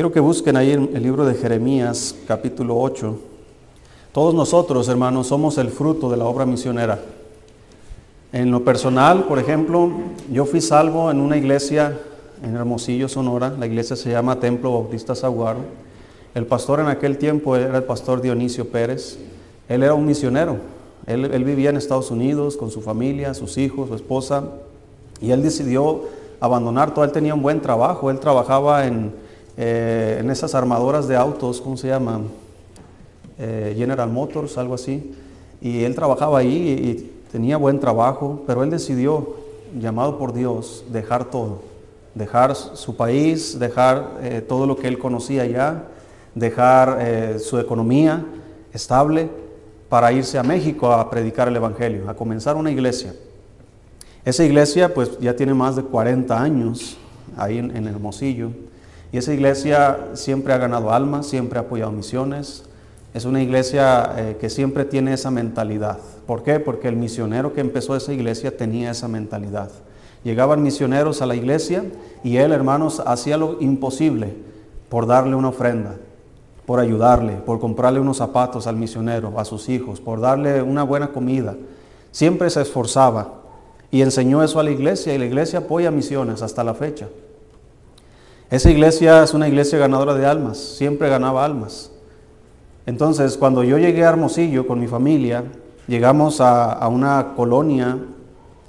Quiero que busquen ahí el libro de Jeremías, capítulo 8. Todos nosotros, hermanos, somos el fruto de la obra misionera. En lo personal, por ejemplo, yo fui salvo en una iglesia en Hermosillo, Sonora. La iglesia se llama Templo Bautista Saguaro. El pastor en aquel tiempo era el pastor Dionisio Pérez. Él era un misionero. Él, él vivía en Estados Unidos con su familia, sus hijos, su esposa. Y él decidió abandonar todo. Él tenía un buen trabajo. Él trabajaba en, eh, en esas armadoras de autos, ¿cómo se llama? Eh, General Motors, algo así. Y él trabajaba ahí y, tenía buen trabajo, pero él decidió, llamado por Dios, dejar todo. Dejar su país, dejar eh, todo lo que él conocía ya, dejar su economía estable para irse a México a predicar el Evangelio, a comenzar una iglesia. Esa iglesia pues ya tiene más de 40 años ahí en Hermosillo y esa iglesia siempre ha ganado almas, siempre ha apoyado misiones. Es una iglesia eh, que siempre tiene esa mentalidad. ¿Por qué? Porque el misionero que empezó esa iglesia tenía esa mentalidad. Llegaban misioneros a la iglesia y él, hermanos, hacía lo imposible por darle una ofrenda, por ayudarle, por comprarle unos zapatos al misionero, a sus hijos, por darle una buena comida. Siempre se esforzaba y enseñó eso a la iglesia y la iglesia apoya misiones hasta la fecha. Esa iglesia es una iglesia ganadora de almas, siempre ganaba almas. Entonces, cuando yo llegué a Hermosillo con mi familia, llegamos a, una colonia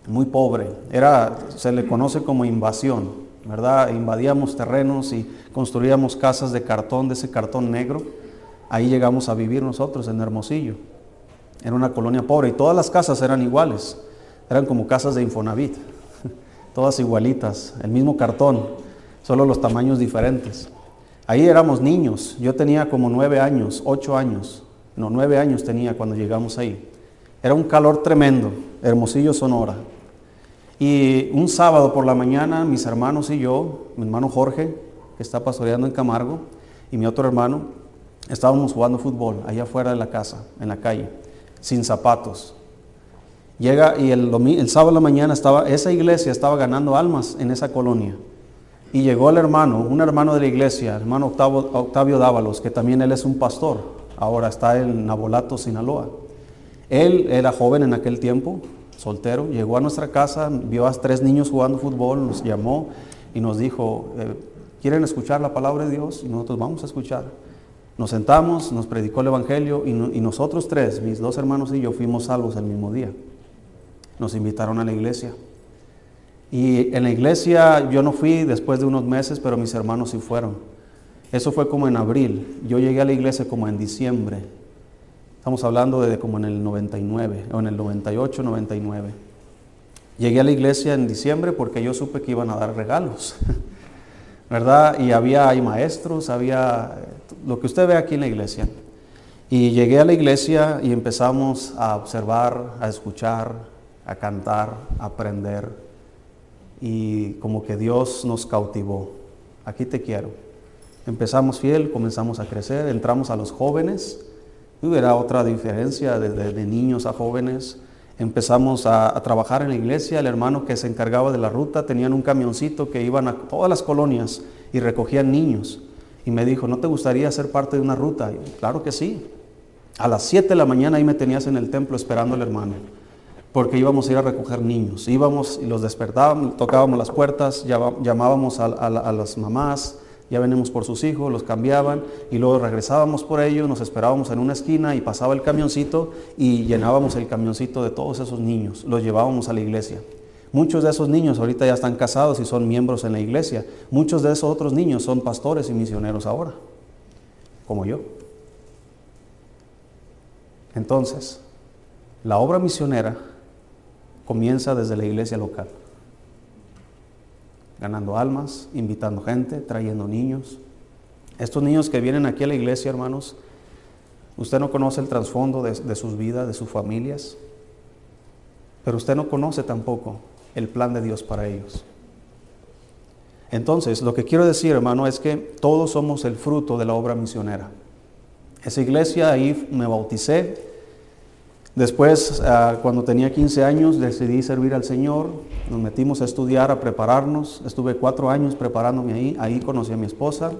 muy pobre. Era, se le conoce como invasión, ¿verdad? Invadíamos terrenos y construíamos casas de cartón, de ese cartón negro. Ahí llegamos a vivir nosotros en Hermosillo. Era una colonia pobre y todas las casas eran iguales. Eran como casas de Infonavit, todas igualitas, el mismo cartón, solo los tamaños diferentes. Ahí éramos niños, yo tenía como nueve años, ocho años, no, nueve años tenía cuando llegamos ahí. Era un calor tremendo, Hermosillo, Sonora. Y un sábado por la mañana, mis hermanos y yo, mi hermano Jorge, que está pastoreando en Camargo, y mi otro hermano, estábamos jugando fútbol allá afuera de la casa, en la calle, sin zapatos. Llega y el, el sábado de la mañana estaba, esa iglesia estaba ganando almas en esa colonia. Y llegó el hermano, un hermano de la iglesia, hermano Octavio, Dávalos, que también él es un pastor, ahora está en Nabolato, Sinaloa. Él era joven en aquel tiempo, soltero, llegó a nuestra casa, vio a tres niños jugando fútbol, nos llamó y nos dijo, eh, ¿quieren escuchar la palabra de Dios? Y nosotros vamos a escuchar. Nos sentamos, nos predicó el Evangelio y nosotros tres, mis dos hermanos y yo, fuimos salvos el mismo día. Nos invitaron a la iglesia. Y en la iglesia yo no fui después de unos meses, pero mis hermanos sí fueron. Eso fue como en abril. Yo llegué a la iglesia como en diciembre. Estamos hablando de como en el 99, o en el 98, 99. Llegué a la iglesia en diciembre porque yo supe que iban a dar regalos, ¿verdad? Y había hay maestros, había lo que usted ve aquí en la iglesia. Y llegué a la iglesia y empezamos a observar, a escuchar, a cantar, a aprender y como que Dios nos cautivó. Aquí te quiero. Empezamos fiel, comenzamos a crecer, entramos a los jóvenes, y hubiera otra diferencia de, de, niños a jóvenes. Empezamos a, trabajar en la iglesia, el hermano que se encargaba de la ruta tenían un camioncito que iban a todas las colonias y recogían niños. Y me dijo, ¿no te gustaría ser parte de una ruta? Claro que sí. A las 7 de la mañana ahí me tenías en el templo esperando al hermano porque íbamos a ir a recoger niños. Íbamos y los despertábamos, tocábamos las puertas, llamábamos a, las mamás, ya venimos por sus hijos, los cambiaban y luego regresábamos por ellos, nos esperábamos en una esquina y pasaba el camioncito y llenábamos el camioncito de todos esos niños, los llevábamos a la iglesia. Muchos de esos niños ahorita ya están casados y son miembros en la iglesia. Muchos de esos otros niños son pastores y misioneros ahora, como yo. Entonces, la obra misionera comienza desde la iglesia local, ganando almas, invitando gente, trayendo niños. Estos niños que vienen aquí a la iglesia, hermanos, usted no conoce el trasfondo de, de, sus vidas, de sus familias, pero usted no conoce tampoco el plan de Dios para ellos. Entonces, lo que quiero decir, hermano, es que todos somos el fruto de la obra misionera. Esa iglesia, ahí me bauticé, Después, uh, cuando tenía 15 años, decidí servir al Señor, nos metimos a estudiar, a prepararnos, estuve cuatro años preparándome ahí, ahí conocí a mi esposa,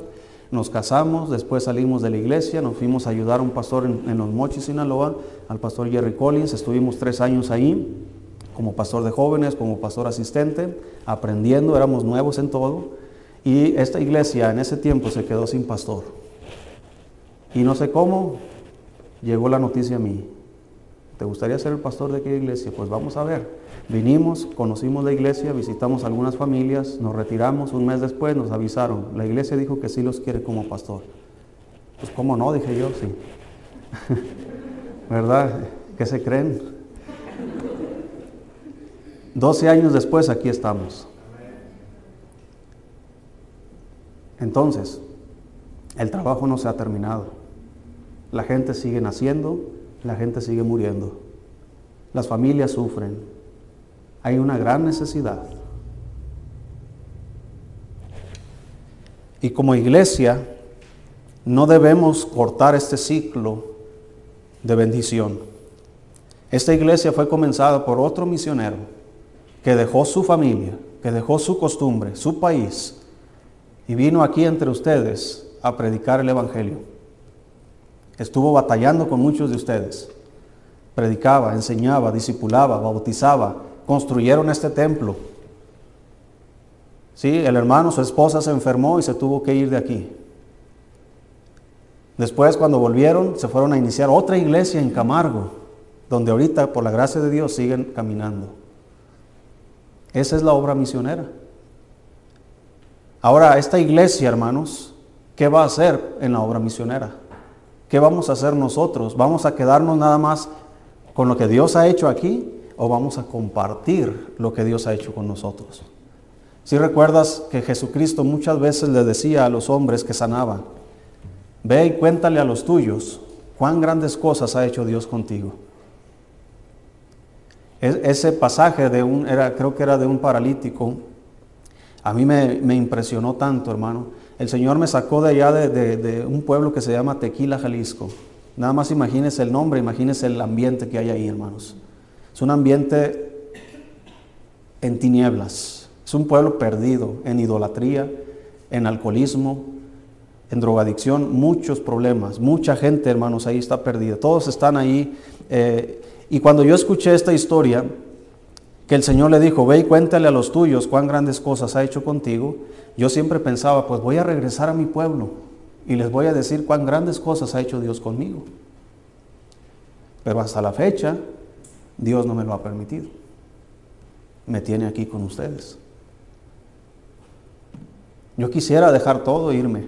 nos casamos, después salimos de la iglesia, nos fuimos a ayudar a un pastor en, en Los Mochis, Sinaloa, al pastor Jerry Collins, estuvimos tres años ahí como pastor de jóvenes, como pastor asistente, aprendiendo, éramos nuevos en todo, y esta iglesia en ese tiempo se quedó sin pastor. Y no sé cómo llegó la noticia a mí. ¿Te gustaría ser el pastor de aquella iglesia? Pues vamos a ver. Vinimos, conocimos la iglesia, visitamos algunas familias, nos retiramos, un mes después nos avisaron. La iglesia dijo que sí los quiere como pastor. Pues cómo no, dije yo, sí. ¿Verdad? ¿Qué se creen? 12 años después aquí estamos. Entonces, el trabajo no se ha terminado. La gente sigue naciendo, la gente sigue muriendo. Las familias sufren. Hay una gran necesidad. Y como iglesia, no debemos cortar este ciclo de bendición. Esta iglesia fue comenzada por otro misionero que dejó su familia, que dejó su costumbre, su país, y vino aquí entre ustedes a predicar el Evangelio. Estuvo batallando con muchos de ustedes. Predicaba, enseñaba, discipulaba, bautizaba, construyeron este templo. Sí, el hermano, su esposa se enfermó y se tuvo que ir de aquí. Después, cuando volvieron, se fueron a iniciar otra iglesia en Camargo, donde ahorita, por la gracia de Dios, siguen caminando. Esa es la obra misionera. Ahora, esta iglesia, hermanos, ¿qué va a hacer en la obra misionera? ¿Qué vamos a hacer nosotros? ¿Vamos a quedarnos nada más con lo que Dios ha hecho aquí o vamos a compartir lo que Dios ha hecho con nosotros? Si recuerdas que Jesucristo muchas veces le decía a los hombres que sanaban, ve y cuéntale a los tuyos cuán grandes cosas ha hecho Dios contigo. Ese pasaje de un, era, creo que era de un paralítico, a mí me, impresionó tanto, hermano. El Señor me sacó de allá de, un pueblo que se llama Tequila, Jalisco. Nada más imagínese el nombre, imagínese el ambiente que hay ahí, hermanos. Es un ambiente en tinieblas. Es un pueblo perdido en idolatría, en alcoholismo, en drogadicción, muchos problemas. Mucha gente, hermanos, ahí está perdida. Todos están ahí. Eh, y cuando yo escuché esta historia, que el Señor le dijo, ve y cuéntale a los tuyos cuán grandes cosas ha hecho contigo, yo siempre pensaba, pues voy a regresar a mi pueblo y les voy a decir cuán grandes cosas ha hecho Dios conmigo. Pero hasta la fecha, Dios no me lo ha permitido. Me tiene aquí con ustedes. Yo quisiera dejar todo e irme.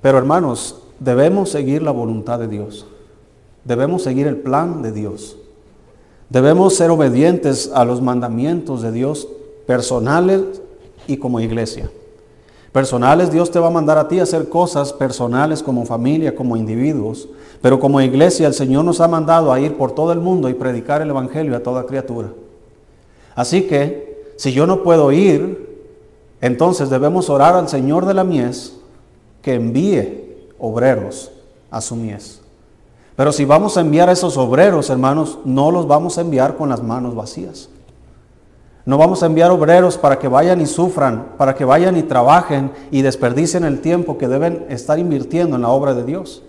Pero hermanos, debemos seguir la voluntad de Dios. Debemos seguir el plan de Dios. Debemos ser obedientes a los mandamientos de Dios personales y como iglesia. Personales, Dios te va a mandar a ti a hacer cosas personales como familia, como individuos, pero como iglesia el Señor nos ha mandado a ir por todo el mundo y predicar el Evangelio a toda criatura. Así que, si yo no puedo ir, entonces debemos orar al Señor de la mies que envíe obreros a su mies. Pero si vamos a enviar a esos obreros, hermanos, no los vamos a enviar con las manos vacías. No vamos a enviar obreros para que vayan y sufran, para que vayan y trabajen y desperdicien el tiempo que deben estar invirtiendo en la obra de Dios.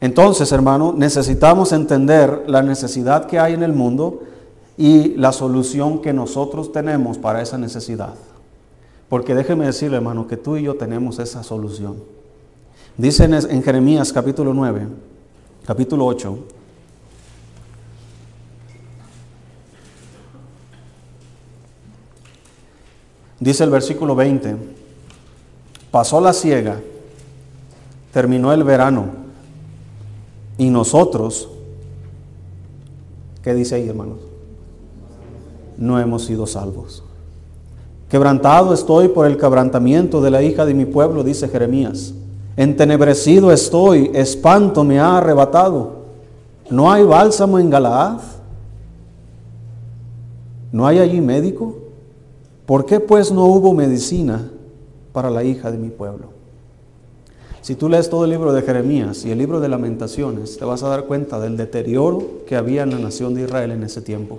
Entonces, hermano, necesitamos entender la necesidad que hay en el mundo y la solución que nosotros tenemos para esa necesidad. Porque déjeme decirle, hermano, que tú y yo tenemos esa solución. Dice en Jeremías capítulo 9, capítulo 8, dice el versículo 20, pasó la siega, terminó el verano, y nosotros, ¿qué dice ahí hermanos? No hemos sido salvos. Quebrantado estoy por el quebrantamiento de la hija de mi pueblo, dice Jeremías. Entenebrecido estoy, espanto me ha arrebatado. ¿No hay bálsamo en Galaad? ¿No hay allí médico? ¿Por qué pues no hubo medicina para la hija de mi pueblo? Si tú lees todo el libro de Jeremías y el libro de lamentaciones, te vas a dar cuenta del deterioro que había en la nación de Israel en ese tiempo.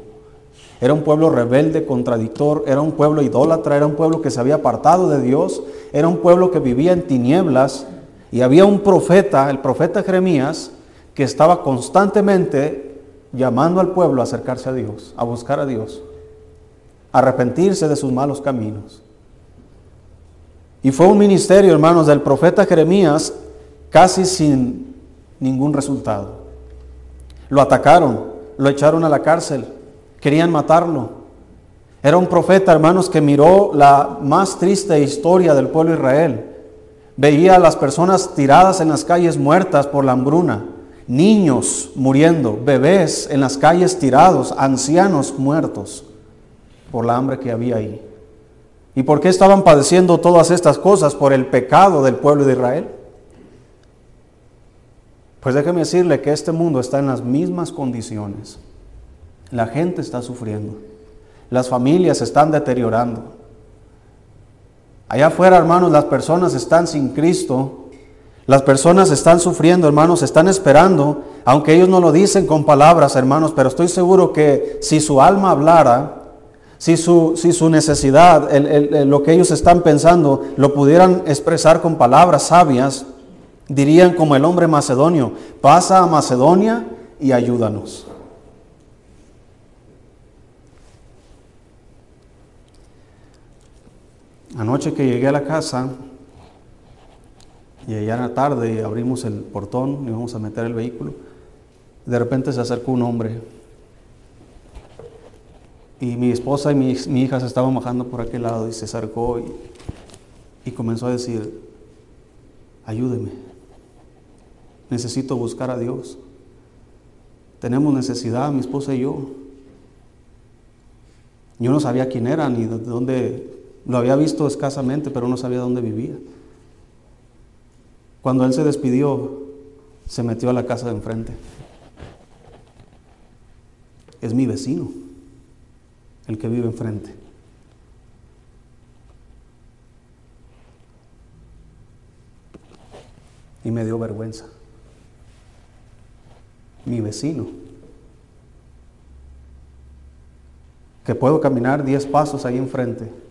Era un pueblo rebelde, contradictor, era un pueblo idólatra, era un pueblo que se había apartado de Dios era un pueblo que vivía en tinieblas y había un profeta, el profeta Jeremías, que estaba constantemente llamando al pueblo a acercarse a Dios, a buscar a Dios, a arrepentirse de sus malos caminos. Y fue un ministerio, hermanos, del profeta Jeremías casi sin ningún resultado. Lo atacaron, lo echaron a la cárcel, querían matarlo. Era un profeta, hermanos, que miró la más triste historia del pueblo de Israel. Veía a las personas tiradas en las calles muertas por la hambruna, niños muriendo, bebés en las calles tirados, ancianos muertos por la hambre que había ahí. ¿Y por qué estaban padeciendo todas estas cosas? Por el pecado del pueblo de Israel. Pues déjeme decirle que este mundo está en las mismas condiciones. La gente está sufriendo. Las familias están deteriorando. Allá afuera, hermanos, las personas están sin Cristo. Las personas están sufriendo, hermanos, están esperando, aunque ellos no lo dicen con palabras, hermanos, pero estoy seguro que si su alma hablara, si su, si su necesidad, lo que ellos están pensando, lo pudieran expresar con palabras sabias, dirían como el hombre macedonio, pasa a Macedonia y ayúdanos. Anoche que llegué a la casa, y allá en la tarde abrimos el portón y vamos a meter el vehículo, de repente se acercó un hombre y mi esposa y mi, hija se estaban bajando por aquel lado y se acercó y, y comenzó a decir, ayúdeme, necesito buscar a Dios. Tenemos necesidad, mi esposa y yo. Yo no sabía quién era ni de dónde, lo había visto escasamente, pero no sabía dónde vivía. Cuando él se despidió, se metió a la casa de enfrente. Es mi vecino el que vive enfrente. Y me dio vergüenza. Mi vecino. Que puedo caminar diez pasos ahí enfrente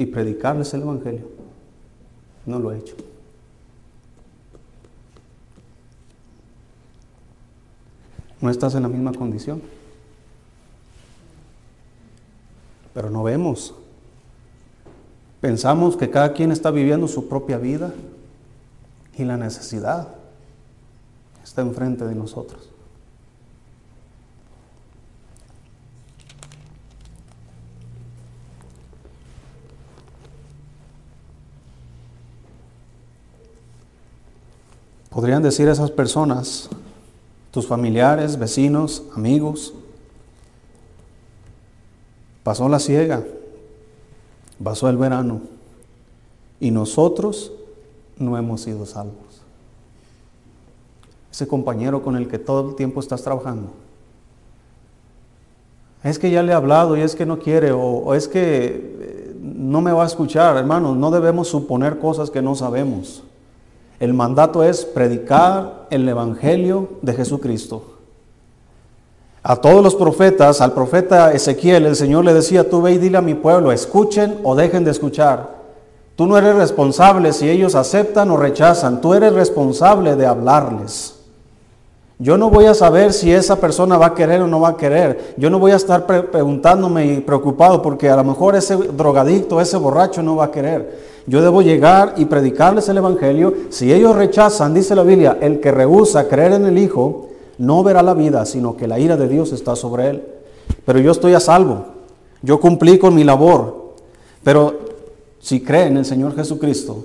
y predicarles el Evangelio. No lo he hecho. No estás en la misma condición. pero no vemos. Pensamos que cada quien está viviendo su propia vida y la necesidad está enfrente de nosotros. Podrían decir esas personas, tus familiares, vecinos, amigos, Pasó la ciega, pasó el verano y nosotros no hemos sido salvos. Ese compañero con el que todo el tiempo estás trabajando. Es que ya le he hablado y es que no quiere o, es que eh, no me va a escuchar. Hermanos, no debemos suponer cosas que no sabemos. El mandato es predicar el Evangelio de Jesucristo. A todos los profetas, al profeta Ezequiel, el Señor le decía, tú ve y dile a mi pueblo, escuchen o dejen de escuchar. Tú no eres responsable si ellos aceptan o rechazan, tú eres responsable de hablarles. Yo no voy a saber si esa persona va a querer o no va a querer. Yo no voy a estar preguntándome y preocupado porque a lo mejor ese drogadicto, ese borracho no va a querer. Yo debo llegar y predicarles el Evangelio. Si ellos rechazan, dice la Biblia, el que rehúsa creer en el Hijo, no verá la vida, sino que la ira de Dios está sobre él. Pero yo estoy a salvo, yo cumplí con mi labor, pero si cree en el Señor Jesucristo,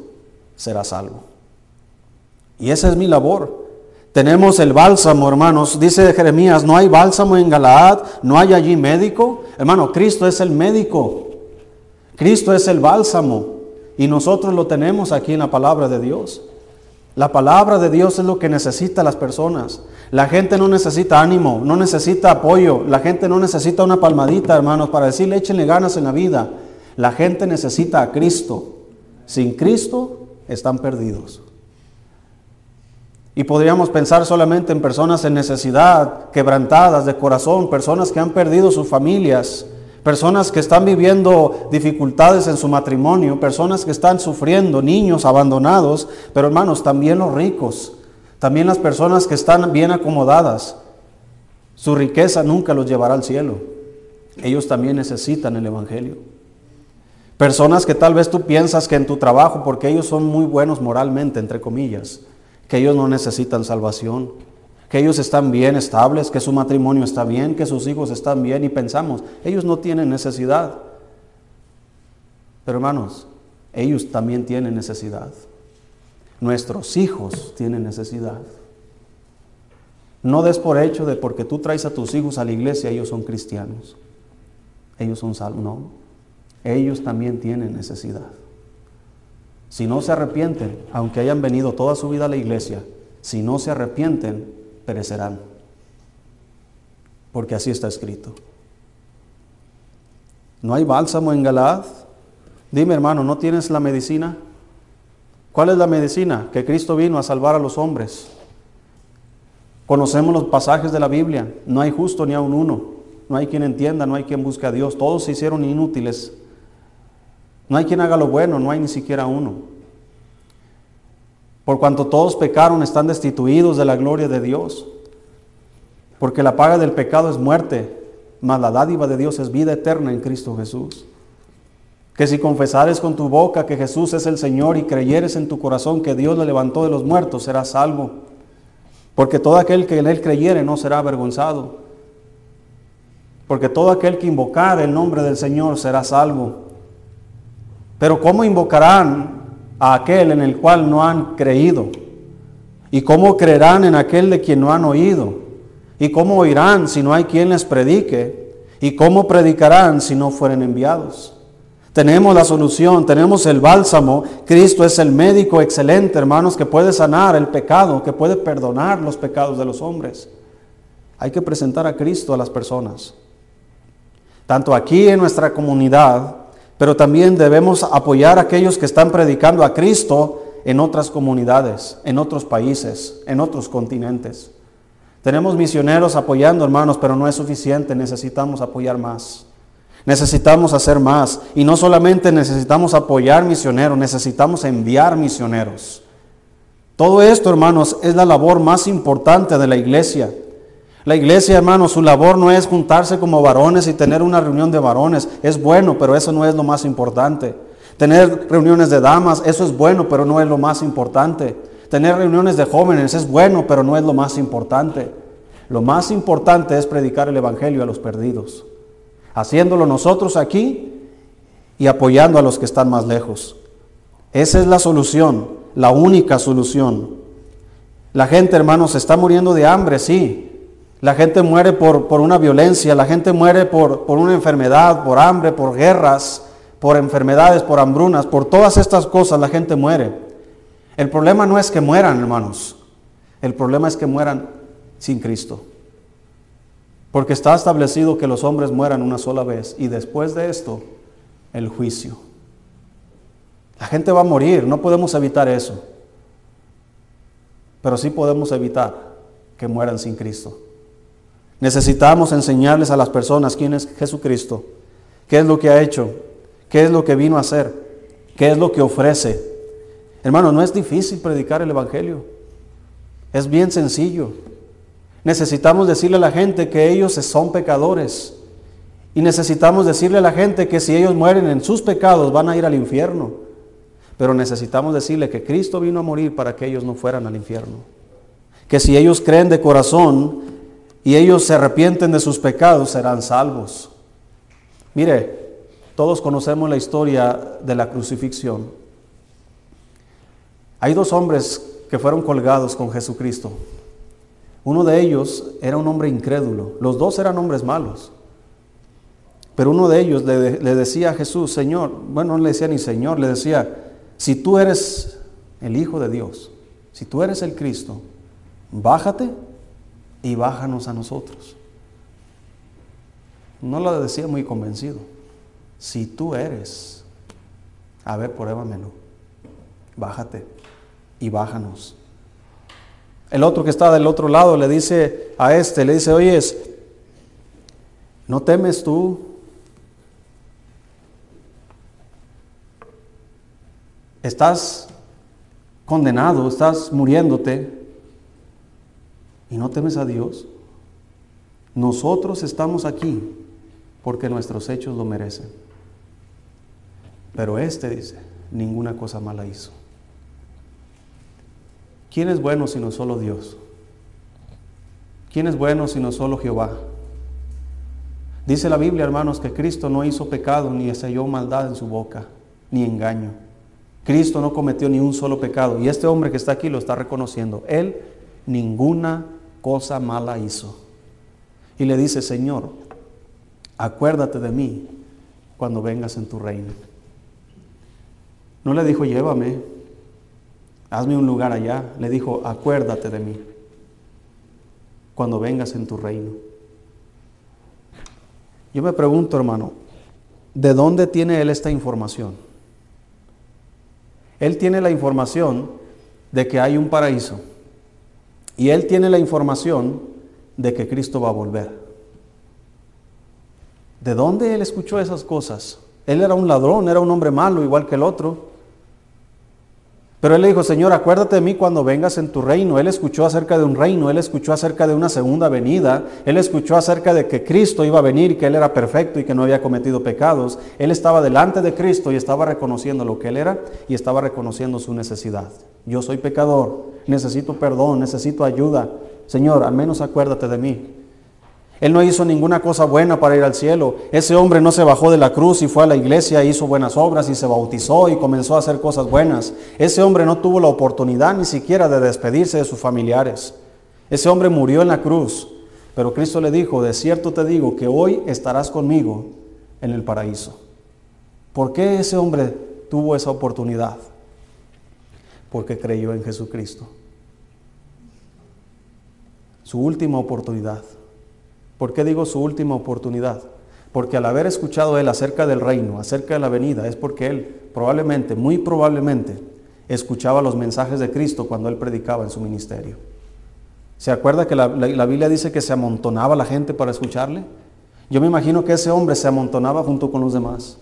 será salvo. Y esa es mi labor. Tenemos el bálsamo, hermanos. Dice Jeremías, no hay bálsamo en Galaad, no hay allí médico. Hermano, Cristo es el médico. Cristo es el bálsamo. Y nosotros lo tenemos aquí en la palabra de Dios. La palabra de Dios es lo que necesita las personas. La gente no necesita ánimo, no necesita apoyo, la gente no necesita una palmadita, hermanos, para decirle échenle ganas en la vida. La gente necesita a Cristo. Sin Cristo están perdidos. Y podríamos pensar solamente en personas en necesidad, quebrantadas de corazón, personas que han perdido sus familias, personas que están viviendo dificultades en su matrimonio, personas que están sufriendo, niños abandonados, pero hermanos, también los ricos, también las personas que están bien acomodadas. Su riqueza nunca los llevará al cielo. Ellos también necesitan el Evangelio. Personas que tal vez tú piensas que en tu trabajo, porque ellos son muy buenos moralmente, entre comillas, que ellos no necesitan salvación que ellos están bien estables, que su matrimonio está bien, que sus hijos están bien y pensamos, ellos no tienen necesidad. Pero hermanos, ellos también tienen necesidad. Nuestros hijos tienen necesidad. No des por hecho de porque tú traes a tus hijos a la iglesia, ellos son cristianos. Ellos son salvos. No, ellos también tienen necesidad. Si no se arrepienten, aunque hayan venido toda su vida a la iglesia, si no se arrepienten, perecerán. Porque así está escrito. ¿No hay bálsamo en Galaad? Dime hermano, ¿no tienes la medicina? ¿Cuál es la medicina? Que Cristo vino a salvar a los hombres. Conocemos los pasajes de la Biblia. No hay justo ni aun uno. No hay quien entienda, no hay quien busque a Dios. Todos se hicieron inútiles. No hay quien haga lo bueno, no hay ni siquiera uno. Por cuanto todos pecaron, están destituidos de la gloria de Dios. Porque la paga del pecado es muerte, mas la dádiva de Dios es vida eterna en Cristo Jesús. Que si confesares con tu boca que Jesús es el Señor y creyeres en tu corazón que Dios le levantó de los muertos, serás salvo. Porque todo aquel que en Él creyere no será avergonzado. Porque todo aquel que invocar el nombre del Señor será salvo. Pero ¿cómo invocarán a aquel en el cual no han creído? ¿Y cómo creerán en aquel de quien no han oído? ¿Y cómo oirán si no hay quien les predique? ¿Y cómo predicarán si no fueren enviados? Tenemos la solución, tenemos el bálsamo. Cristo es el médico excelente, hermanos, que puede sanar el pecado, que puede perdonar los pecados de los hombres. Hay que presentar a Cristo a las personas. Tanto aquí en nuestra comunidad pero también debemos apoyar a aquellos que están predicando a Cristo en otras comunidades, en otros países, en otros continentes. Tenemos misioneros apoyando, hermanos, pero no es suficiente, necesitamos apoyar más. Necesitamos hacer más. Y no solamente necesitamos apoyar misioneros, necesitamos enviar misioneros. Todo esto, hermanos, es la labor más importante de la iglesia. La iglesia, hermano, su labor no es juntarse como varones y tener una reunión de varones. Es bueno, pero eso no es lo más importante. Tener reuniones de damas, eso es bueno, pero no es lo más importante. Tener reuniones de jóvenes es bueno, pero no es lo más importante. Lo más importante es predicar el Evangelio a los perdidos. Haciéndolo nosotros aquí y apoyando a los que están más lejos. Esa es la solución, la única solución. La gente, hermanos, está muriendo de hambre, sí, la gente muere por, por una violencia, la gente muere por, por una enfermedad, por hambre, por guerras, por enfermedades, por hambrunas, por todas estas cosas la gente muere. El problema no es que mueran, hermanos. El problema es que mueran sin Cristo. Porque está establecido que los hombres mueran una sola vez y después de esto, el juicio. La gente va a morir, no podemos evitar eso. Pero sí podemos evitar que mueran sin Cristo. Necesitamos enseñarles a las personas quién es Jesucristo, qué es lo que ha hecho, qué es lo que vino a hacer, qué es lo que ofrece. Hermano, no es difícil predicar el Evangelio. Es bien sencillo. Necesitamos decirle a la gente que ellos son pecadores. Y necesitamos decirle a la gente que si ellos mueren en sus pecados van a ir al infierno. Pero necesitamos decirle que Cristo vino a morir para que ellos no fueran al infierno. Que si ellos creen de corazón y ellos se arrepienten de sus pecados, serán salvos. Mire, todos conocemos la historia de la crucifixión. Hay dos hombres que fueron colgados con Jesucristo. Uno de ellos era un hombre incrédulo. Los dos eran hombres malos. Pero uno de ellos le, le, decía a Jesús, Señor, bueno, no le decía ni Señor, le decía, si tú eres el Hijo de Dios, si tú eres el Cristo, bájate y bájanos a nosotros. No lo decía muy convencido. Si tú eres, a ver, pruébamelo. Bájate y bájanos. El otro que está del otro lado le dice a este, le dice, oyes, ¿no temes tú? Estás condenado, estás muriéndote y no temes a Dios. Nosotros estamos aquí porque nuestros hechos lo merecen. Pero este dice, ninguna cosa mala hizo. ¿Quién es bueno sino solo Dios? ¿Quién es bueno sino solo Jehová? Dice la Biblia, hermanos, que Cristo no hizo pecado ni halló maldad en su boca, ni engaño. Cristo no cometió ni un solo pecado. Y este hombre que está aquí lo está reconociendo. Él ninguna cosa mala hizo. Y le dice, Señor, acuérdate de mí cuando vengas en tu reino. No le dijo, llévame, hazme un lugar allá. Le dijo, acuérdate de mí cuando vengas en tu reino. Yo me pregunto, hermano, ¿de dónde tiene él esta información? Él tiene la información de que hay un paraíso y él tiene la información de que Cristo va a volver. ¿De dónde él escuchó esas cosas? Él era un ladrón, era un hombre malo, igual que el otro. Pero él le dijo, Señor, acuérdate de mí cuando vengas en tu reino. Él escuchó acerca de un reino, él escuchó acerca de una segunda venida, él escuchó acerca de que Cristo iba a venir que él era perfecto y que no había cometido pecados. Él estaba delante de Cristo y estaba reconociendo lo que él era y estaba reconociendo su necesidad. Yo soy pecador, necesito perdón, necesito ayuda. Señor, al menos acuérdate de mí. Él no hizo ninguna cosa buena para ir al cielo. Ese hombre no se bajó de la cruz y fue a la iglesia, hizo buenas obras y se bautizó y comenzó a hacer cosas buenas. Ese hombre no tuvo la oportunidad ni siquiera de despedirse de sus familiares. Ese hombre murió en la cruz. Pero Cristo le dijo, de cierto te digo que hoy estarás conmigo en el paraíso. ¿Por qué ese hombre tuvo esa oportunidad? Porque creyó en Jesucristo. Su última oportunidad. ¿Por qué digo su última oportunidad? Porque al haber escuchado él acerca del reino, acerca de la venida, es porque él probablemente, muy probablemente, escuchaba los mensajes de Cristo cuando él predicaba en su ministerio. ¿Se acuerda que la, Biblia dice que se amontonaba la gente para escucharle? Yo me imagino que ese hombre se amontonaba junto con los demás.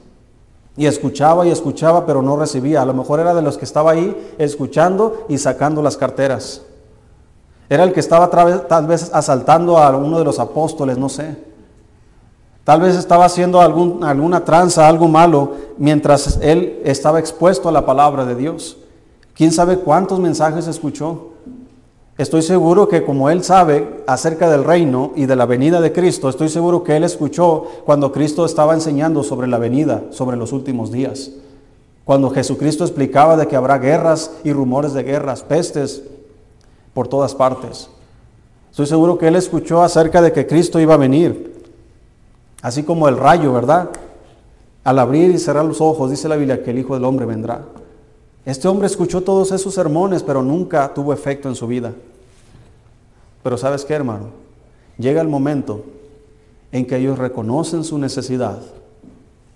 Y escuchaba y escuchaba, pero no recibía. A lo mejor era de los que estaba ahí escuchando y sacando las carteras. Era el que estaba tal vez asaltando a uno de los apóstoles, no sé. Tal vez estaba haciendo alguna tranza, algo malo, mientras él estaba expuesto a la palabra de Dios. ¿Quién sabe cuántos mensajes escuchó? Estoy seguro que como él sabe acerca del reino y de la venida de Cristo, estoy seguro que él escuchó cuando Cristo estaba enseñando sobre la venida, sobre los últimos días. Cuando Jesucristo explicaba de que habrá guerras y rumores de guerras, pestes, por todas partes. Estoy seguro que él escuchó acerca de que Cristo iba a venir, así como el rayo, ¿verdad? Al abrir y cerrar los ojos, dice la Biblia que el Hijo del Hombre vendrá. Este hombre escuchó todos esos sermones, pero nunca tuvo efecto en su vida. Pero sabes qué, hermano? Llega el momento en que ellos reconocen su necesidad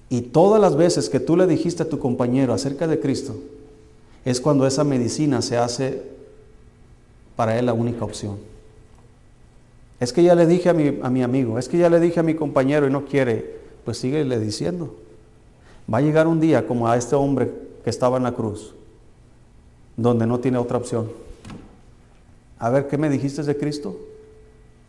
y todas las veces que tú le dijiste a tu compañero acerca de Cristo, es cuando esa medicina se hace para él la única opción. Es que ya le dije a mi, a mi amigo, es que ya le dije a mi compañero y no quiere, pues síguele diciendo. Va a llegar un día como a este hombre que estaba en la cruz, donde no tiene otra opción. A ver, ¿qué me dijiste de Cristo?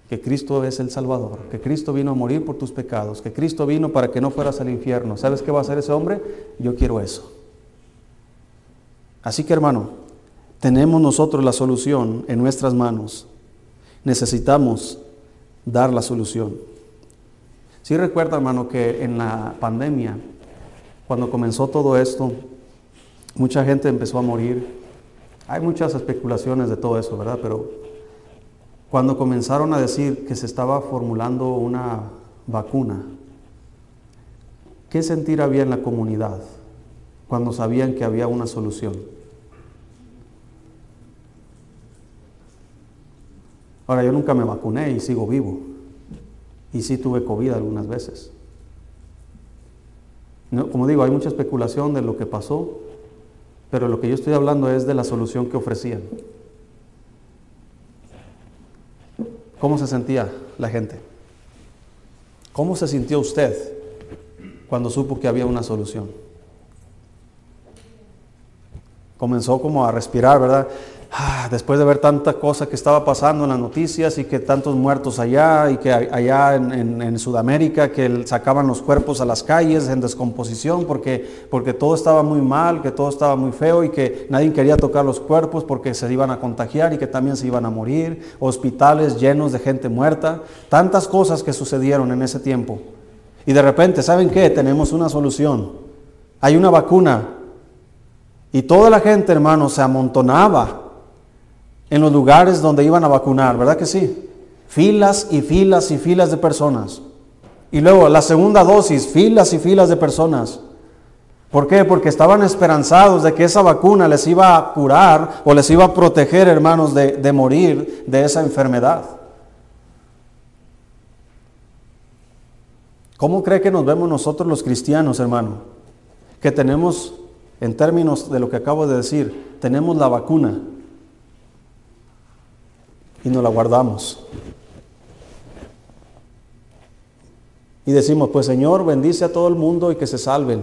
Que Cristo es el Salvador, que Cristo vino a morir por tus pecados, que Cristo vino para que no fueras al infierno. ¿Sabes qué va a hacer ese hombre? Yo quiero eso. Así que hermano, tenemos nosotros la solución en nuestras manos. Necesitamos dar la solución. Si recuerda, hermano, que en la pandemia, cuando comenzó todo esto, mucha gente empezó a morir. Hay muchas especulaciones de todo eso, ¿verdad? Pero cuando comenzaron a decir que se estaba formulando una vacuna, ¿qué sentir había en la comunidad cuando sabían que había una solución? Ahora, yo nunca me vacuné y sigo vivo. Y sí tuve COVID algunas veces. como digo, hay mucha especulación de lo que pasó, pero lo que yo estoy hablando es de la solución que ofrecían. ¿Cómo se sentía la gente? ¿Cómo se sintió usted cuando supo que había una solución? comenzó como a respirar, ¿verdad? Ah, después de ver tanta cosa que estaba pasando en las noticias y que tantos muertos allá y que allá en, Sudamérica que sacaban los cuerpos a las calles en descomposición porque, porque todo estaba muy mal, que todo estaba muy feo y que nadie quería tocar los cuerpos porque se iban a contagiar y que también se iban a morir, hospitales llenos de gente muerta, tantas cosas que sucedieron en ese tiempo. Y de repente, ¿saben qué? Tenemos una solución. Hay una vacuna. Y toda la gente, hermano, se amontonaba en los lugares donde iban a vacunar, ¿verdad que sí? Filas y filas y filas de personas. Y luego la segunda dosis, filas y filas de personas. ¿Por qué? Porque estaban esperanzados de que esa vacuna les iba a curar o les iba a proteger, hermanos, de, de morir de esa enfermedad. ¿Cómo cree que nos vemos nosotros los cristianos, hermano? Que tenemos, en términos de lo que acabo de decir, tenemos la vacuna y nos la guardamos. Y decimos, pues Señor, bendice a todo el mundo y que se salven.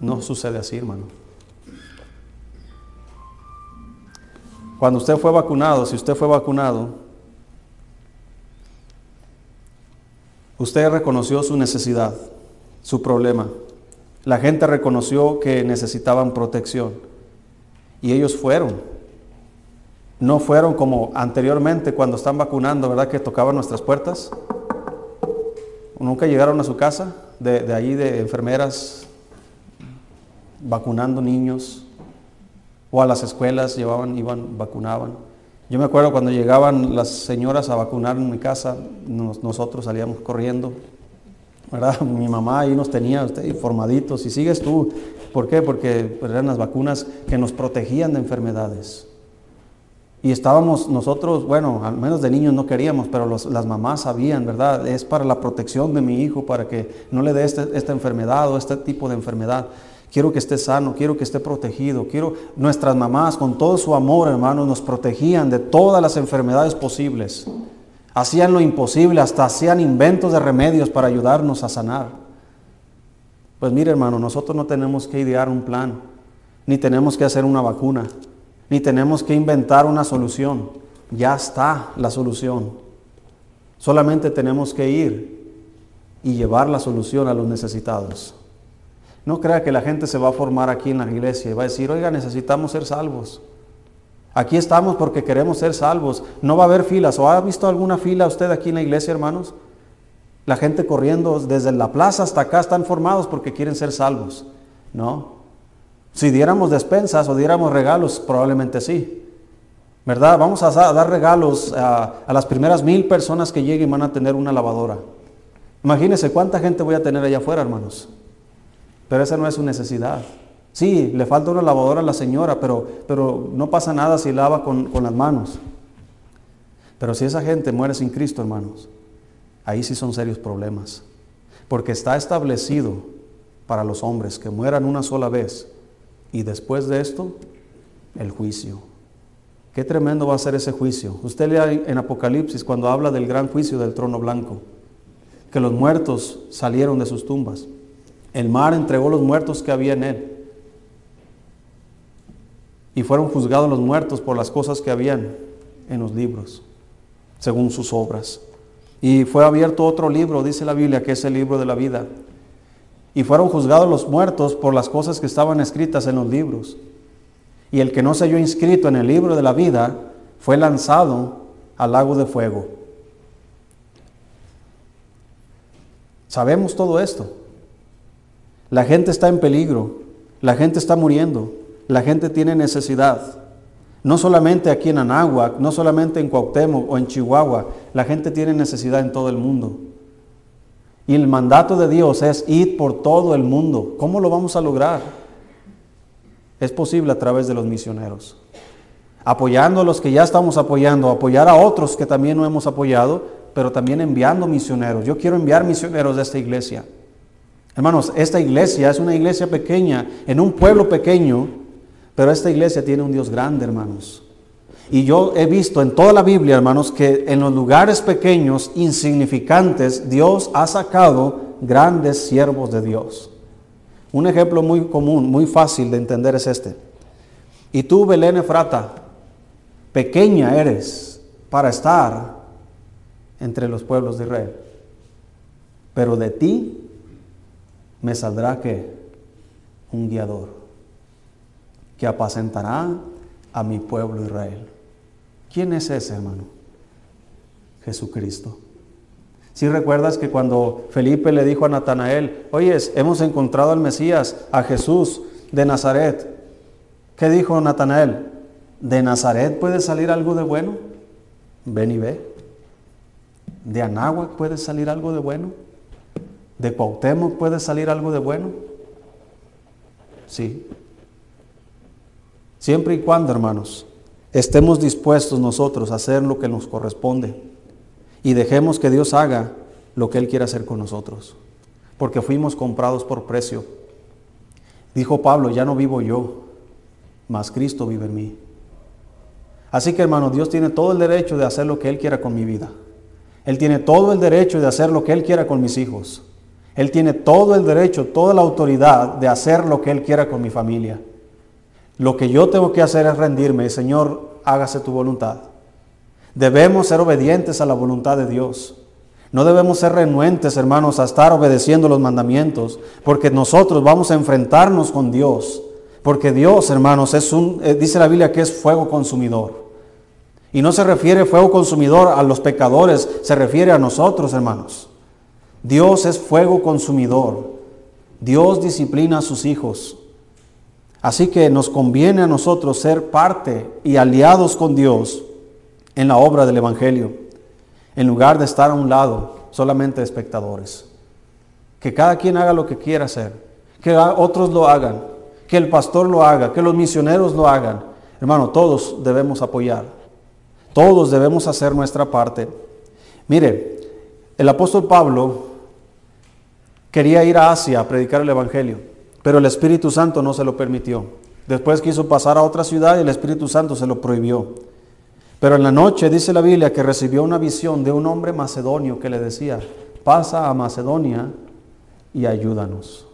No sucede así, hermano. Cuando usted fue vacunado, si usted fue vacunado, usted reconoció su necesidad, su problema. La gente reconoció que necesitaban protección y ellos fueron no fueron como anteriormente cuando están vacunando, ¿verdad? Que tocaban nuestras puertas. Nunca llegaron a su casa, de, allí de enfermeras vacunando niños, o a las escuelas llevaban, iban, vacunaban. Yo me acuerdo cuando llegaban las señoras a vacunar en mi casa, nosotros salíamos corriendo, ¿verdad? Mi mamá ahí nos tenía usted informaditos y sigues tú. ¿Por qué? Porque eran las vacunas que nos protegían de enfermedades. Y estábamos nosotros, bueno, al menos de niños no queríamos, pero las mamás sabían, ¿verdad? Es para la protección de mi hijo, para que no le dé este, esta enfermedad o este tipo de enfermedad. Quiero que esté sano, quiero que esté protegido. Quiero nuestras mamás con todo su amor, hermanos, nos protegían de todas las enfermedades posibles. Hacían lo imposible, hasta hacían inventos de remedios para ayudarnos a sanar. Pues mire, hermano, nosotros no tenemos que idear un plan, ni tenemos que hacer una vacuna ni tenemos que inventar una solución. Ya está la solución. Solamente tenemos que ir y llevar la solución a los necesitados. No crea que la gente se va a formar aquí en la iglesia y va a decir, oiga, necesitamos ser salvos. Aquí estamos porque queremos ser salvos. No va a haber filas. ¿O ha visto alguna fila usted aquí en la iglesia, hermanos? La gente corriendo desde la plaza hasta acá están formados porque quieren ser salvos. No. Si diéramos despensas o diéramos regalos, probablemente sí. ¿Verdad? Vamos a dar regalos a, las primeras mil personas que lleguen van a tener una lavadora. Imagínense cuánta gente voy a tener allá afuera, hermanos. Pero esa no es su necesidad. Sí, le falta una lavadora a la señora, pero, pero no pasa nada si lava con, con las manos. Pero si esa gente muere sin Cristo, hermanos, ahí sí son serios problemas. Porque está establecido para los hombres que mueran una sola vez y después de esto, el juicio. Qué tremendo va a ser ese juicio. Usted lea en Apocalipsis cuando habla del gran juicio del trono blanco, que los muertos salieron de sus tumbas. El mar entregó los muertos que había en él. Y fueron juzgados los muertos por las cosas que habían en los libros, según sus obras. Y fue abierto otro libro, dice la Biblia, que es el libro de la vida y fueron juzgados los muertos por las cosas que estaban escritas en los libros. Y el que no se halló inscrito en el libro de la vida fue lanzado al lago de fuego. Sabemos todo esto. La gente está en peligro, la gente está muriendo, la gente tiene necesidad. No solamente aquí en Anáhuac, no solamente en Cuauhtémoc o en Chihuahua, la gente tiene necesidad en todo el mundo. Y el mandato de Dios es ir por todo el mundo. ¿Cómo lo vamos a lograr? Es posible a través de los misioneros. Apoyando a los que ya estamos apoyando, apoyar a otros que también no hemos apoyado, pero también enviando misioneros. Yo quiero enviar misioneros de esta iglesia. Hermanos, esta iglesia es una iglesia pequeña, en un pueblo pequeño, pero esta iglesia tiene un Dios grande, hermanos. Y yo he visto en toda la Biblia, hermanos, que en los lugares pequeños, insignificantes, Dios ha sacado grandes siervos de Dios. Un ejemplo muy común, muy fácil de entender es este. Y tú, Belén Efrata, pequeña eres para estar entre los pueblos de Israel. Pero de ti me saldrá que un guiador que apacentará a mi pueblo Israel. ¿Quién es ese hermano? Jesucristo. Si recuerdas que cuando Felipe le dijo a Natanael, oyes, hemos encontrado al Mesías, a Jesús de Nazaret. ¿Qué dijo Natanael? ¿De Nazaret puede salir algo de bueno? Ven y ve. ¿De Anáhuac puede salir algo de bueno? ¿De Cuauhtémoc puede salir algo de bueno? Sí. Siempre y cuando, hermanos, estemos dispuestos nosotros a hacer lo que nos corresponde y dejemos que Dios haga lo que Él quiere hacer con nosotros, porque fuimos comprados por precio. Dijo Pablo, ya no vivo yo, mas Cristo vive en mí. Así que hermano, Dios tiene todo el derecho de hacer lo que Él quiera con mi vida. Él tiene todo el derecho de hacer lo que Él quiera con mis hijos. Él tiene todo el derecho, toda la autoridad de hacer lo que Él quiera con mi familia. Lo que yo tengo que hacer es rendirme, Señor, hágase tu voluntad. Debemos ser obedientes a la voluntad de Dios. No debemos ser renuentes, hermanos, a estar obedeciendo los mandamientos, porque nosotros vamos a enfrentarnos con Dios. Porque Dios, hermanos, es un, eh, dice la Biblia que es fuego consumidor. Y no se refiere fuego consumidor a los pecadores, se refiere a nosotros, hermanos. Dios es fuego consumidor. Dios disciplina a sus hijos. Así que nos conviene a nosotros ser parte y aliados con Dios en la obra del Evangelio, en lugar de estar a un lado solamente espectadores. Que cada quien haga lo que quiera hacer, que otros lo hagan, que el pastor lo haga, que los misioneros lo hagan. Hermano, todos debemos apoyar, todos debemos hacer nuestra parte. Mire, el apóstol Pablo quería ir a Asia a predicar el Evangelio, pero el Espíritu Santo no se lo permitió. Después quiso pasar a otra ciudad y el Espíritu Santo se lo prohibió. Pero en la noche dice la Biblia que recibió una visión de un hombre macedonio que le decía, pasa a Macedonia y ayúdanos.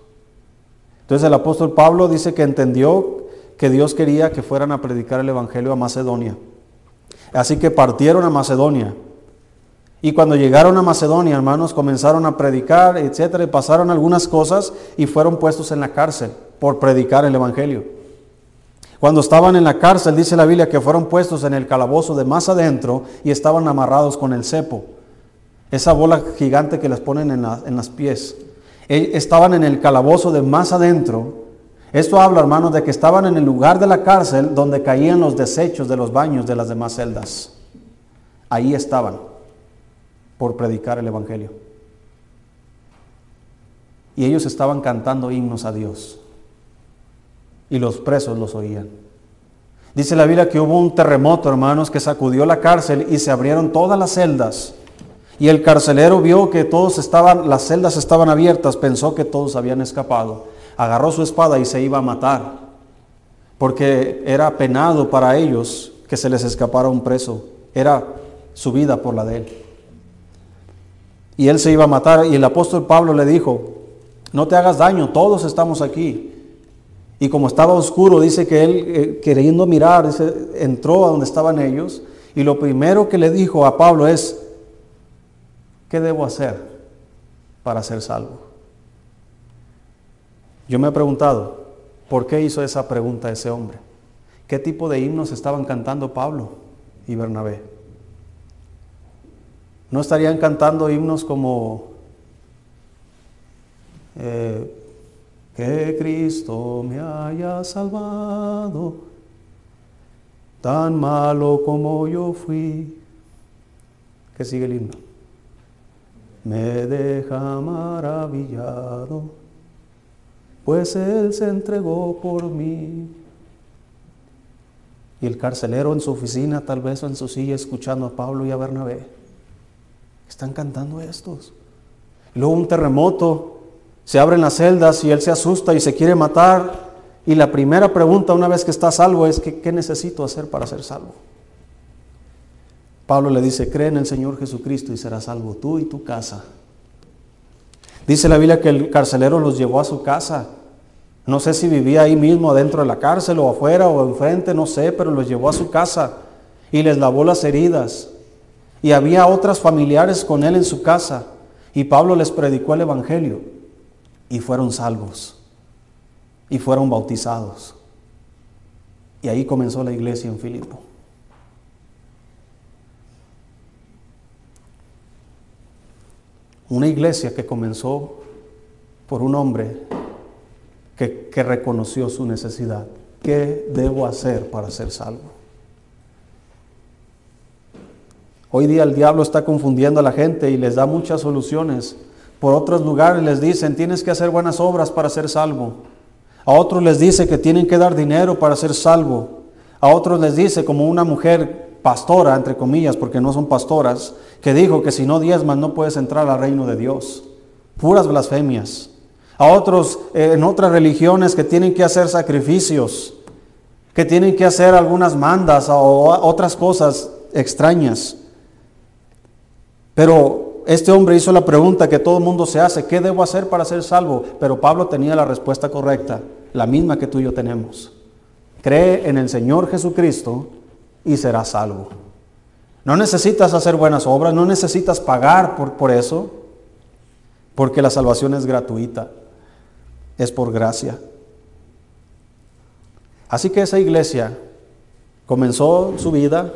Entonces el apóstol Pablo dice que entendió que Dios quería que fueran a predicar el Evangelio a Macedonia. Así que partieron a Macedonia. Y cuando llegaron a Macedonia, hermanos, comenzaron a predicar, etcétera, y pasaron algunas cosas y fueron puestos en la cárcel por predicar el Evangelio. Cuando estaban en la cárcel, dice la Biblia que fueron puestos en el calabozo de más adentro y estaban amarrados con el cepo, esa bola gigante que les ponen en, en las pies. E, estaban en el calabozo de más adentro. Esto habla, hermanos, de que estaban en el lugar de la cárcel donde caían los desechos de los baños de las demás celdas. Ahí estaban por predicar el Evangelio. Y ellos estaban cantando himnos a Dios. Y los presos los oían. Dice la Biblia que hubo un terremoto, hermanos, que sacudió la cárcel y se abrieron todas las celdas. Y el carcelero vio que todos estaban, las celdas estaban abiertas, pensó que todos habían escapado. Agarró su espada y se iba a matar, porque era penado para ellos que se les escapara un preso. Era su vida por la de él y él se iba a matar. Y el apóstol Pablo le dijo, no te hagas daño, todos estamos aquí. Y como estaba oscuro, dice que él, eh, queriendo mirar, entró a donde estaban ellos. Y lo primero que le dijo a Pablo es, ¿qué debo hacer para ser salvo? Yo me he preguntado, ¿por qué hizo esa pregunta ese hombre? ¿Qué tipo de himnos estaban cantando Pablo y Bernabé? ¿No estarían cantando himnos como eh, que Cristo me haya salvado, tan malo como yo fui? ¿Qué sigue el himno? Me deja maravillado, pues Él se entregó por mí. Y el carcelero en su oficina, tal vez en su silla, escuchando a Pablo y a Bernabé están cantando estos. Luego un terremoto, se abren las celdas y él se asusta y se quiere matar. Y la primera pregunta una vez que está salvo es, ¿qué necesito hacer para ser salvo? Pablo le dice, cree en el Señor Jesucristo y serás salvo tú y tu casa. Dice la Biblia que el carcelero los llevó a su casa No sé si vivía ahí mismo dentro de la cárcel o afuera o enfrente, no sé, pero los llevó a su casa y les lavó las heridas. Y había otras familiares con él en su casa. Y Pablo les predicó el Evangelio y fueron salvos y fueron bautizados. Y ahí comenzó la iglesia en Filipo. Una iglesia que comenzó por un hombre que, que, reconoció su necesidad. ¿Qué debo hacer para ser salvo? Hoy día el diablo está confundiendo a la gente y les da muchas soluciones. Por otros lugares les dicen, tienes que hacer buenas obras para ser salvo. A otros les dice que tienen que dar dinero para ser salvo. A otros les dice, como una mujer pastora, entre comillas, porque no son pastoras, que dijo que si no diezman no puedes entrar al reino de Dios. Puras blasfemias. A otros eh, en otras religiones que tienen que hacer sacrificios, que tienen que hacer algunas mandas o otras cosas extrañas. Pero este hombre hizo la pregunta que todo el mundo se hace, ¿qué debo hacer para ser salvo? Pero Pablo tenía la respuesta correcta, la misma que tú y yo tenemos. Cree en el Señor Jesucristo y serás salvo. No necesitas hacer buenas obras, no necesitas pagar por, por eso, porque la salvación es gratuita, es por gracia. Así que esa iglesia comenzó su vida,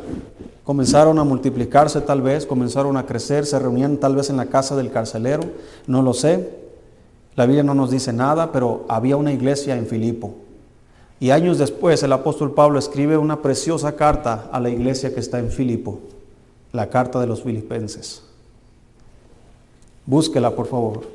comenzaron a multiplicarse tal vez, comenzaron a crecer, se reunían tal vez en la casa del carcelero, no lo sé. La Biblia no nos dice nada, pero había una iglesia en Filipo. Y años después el apóstol Pablo escribe una preciosa carta a la iglesia que está en Filipo, la carta de los filipenses. Búsquela, por favor.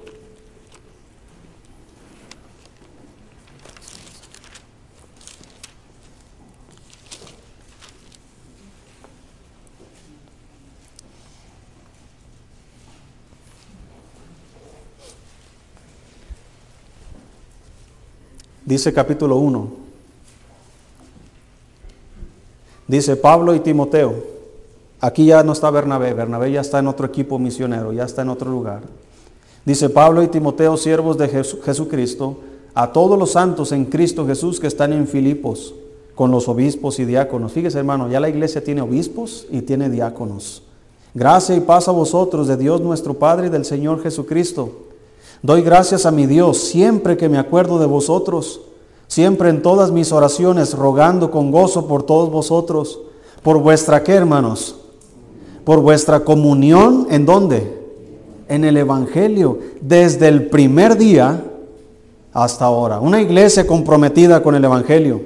Dice capítulo 1. Dice Pablo y Timoteo. Aquí ya no está Bernabé, Bernabé ya está en otro equipo misionero, ya está en otro lugar. Dice Pablo y Timoteo, siervos de Jesucristo, a todos los santos en Cristo Jesús que están en Filipos, con los obispos y diáconos. Fíjese hermano, ya la iglesia tiene obispos y tiene diáconos. Gracia y paz a vosotros de Dios nuestro Padre y del Señor Jesucristo Doy gracias a mi Dios siempre que me acuerdo de vosotros, siempre en todas mis oraciones, rogando con gozo por todos vosotros, por vuestra qué, hermanos, por vuestra comunión, ¿en dónde? En el Evangelio, desde el primer día hasta ahora. Una iglesia comprometida con el Evangelio,